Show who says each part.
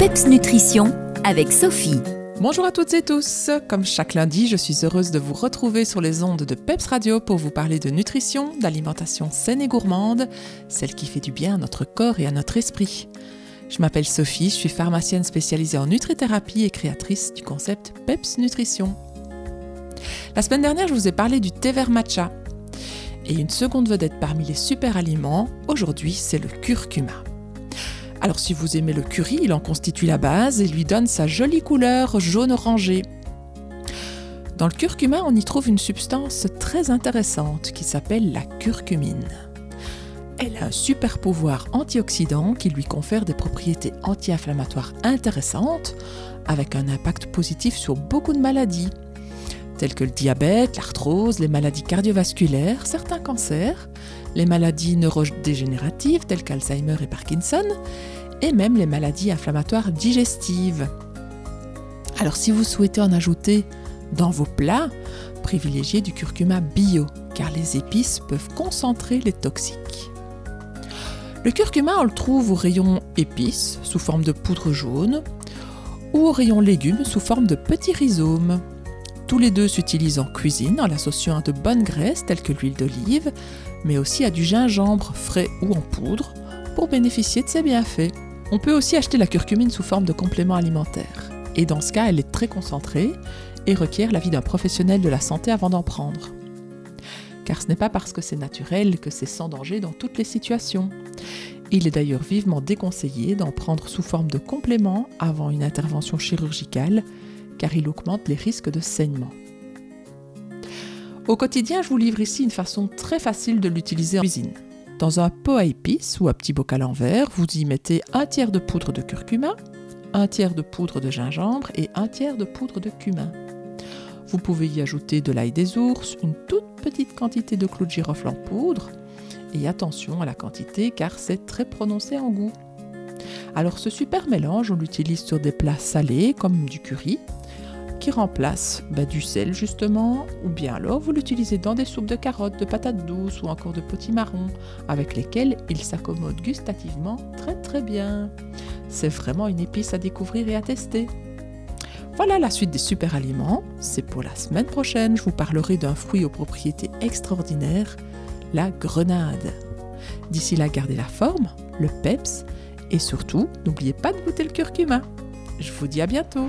Speaker 1: PEPS Nutrition avec Sophie.
Speaker 2: Bonjour à toutes et tous. Comme chaque lundi, je suis heureuse de vous retrouver sur les ondes de PEPS Radio pour vous parler de nutrition, d'alimentation saine et gourmande, celle qui fait du bien à notre corps et à notre esprit. Je m'appelle Sophie, je suis pharmacienne spécialisée en nutrithérapie et créatrice du concept PEPS Nutrition. La semaine dernière, je vous ai parlé du thé vert matcha. Et une seconde vedette parmi les super aliments, aujourd'hui, c'est le curcuma. Alors si vous aimez le curry, il en constitue la base et lui donne sa jolie couleur jaune orangé. Dans le curcuma, on y trouve une substance très intéressante qui s'appelle la curcumine. Elle a un super pouvoir antioxydant qui lui confère des propriétés anti-inflammatoires intéressantes, avec un impact positif sur beaucoup de maladies, telles que le diabète, l'arthrose, les maladies cardiovasculaires, certains cancers, les maladies neurodégénératives telles qu'Alzheimer et Parkinson, et même les maladies inflammatoires digestives. Alors si vous souhaitez en ajouter dans vos plats, privilégiez du curcuma bio, car les épices peuvent concentrer les toxiques. Le curcuma, on le trouve au rayon épices, sous forme de poudre jaune, ou au rayon légumes, sous forme de petits rhizomes. Tous les deux s'utilisent en cuisine en l'associant à de bonnes graisses telles que l'huile d'olive, mais aussi à du gingembre frais ou en poudre pour bénéficier de ses bienfaits. On peut aussi acheter la curcumine sous forme de complément alimentaire. Et dans ce cas, elle est très concentrée et requiert l'avis d'un professionnel de la santé avant d'en prendre. Car ce n'est pas parce que c'est naturel que c'est sans danger dans toutes les situations. Il est d'ailleurs vivement déconseillé d'en prendre sous forme de complément avant une intervention chirurgicale car il augmente les risques de saignement. Au quotidien, je vous livre ici une façon très facile de l'utiliser en cuisine. Dans un pot à épices ou un petit bocal en verre, vous y mettez un tiers de poudre de curcuma, un tiers de poudre de gingembre et un tiers de poudre de cumin. Vous pouvez y ajouter de l'ail des ours, une toute petite quantité de clous de girofle en poudre, et attention à la quantité car c'est très prononcé en goût. Alors ce super mélange, on l'utilise sur des plats salés comme du curry, qui remplace bah, du sel justement, ou bien alors vous l'utilisez dans des soupes de carottes, de patates douces ou encore de potimarron, avec lesquels il s'accommode gustativement très très bien. C'est vraiment une épice à découvrir et à tester. Voilà la suite des super aliments, c'est pour la semaine prochaine, je vous parlerai d'un fruit aux propriétés extraordinaires, la grenade. D'ici là, gardez la forme, le peps, et surtout, n'oubliez pas de goûter le curcuma. Je vous dis à bientôt.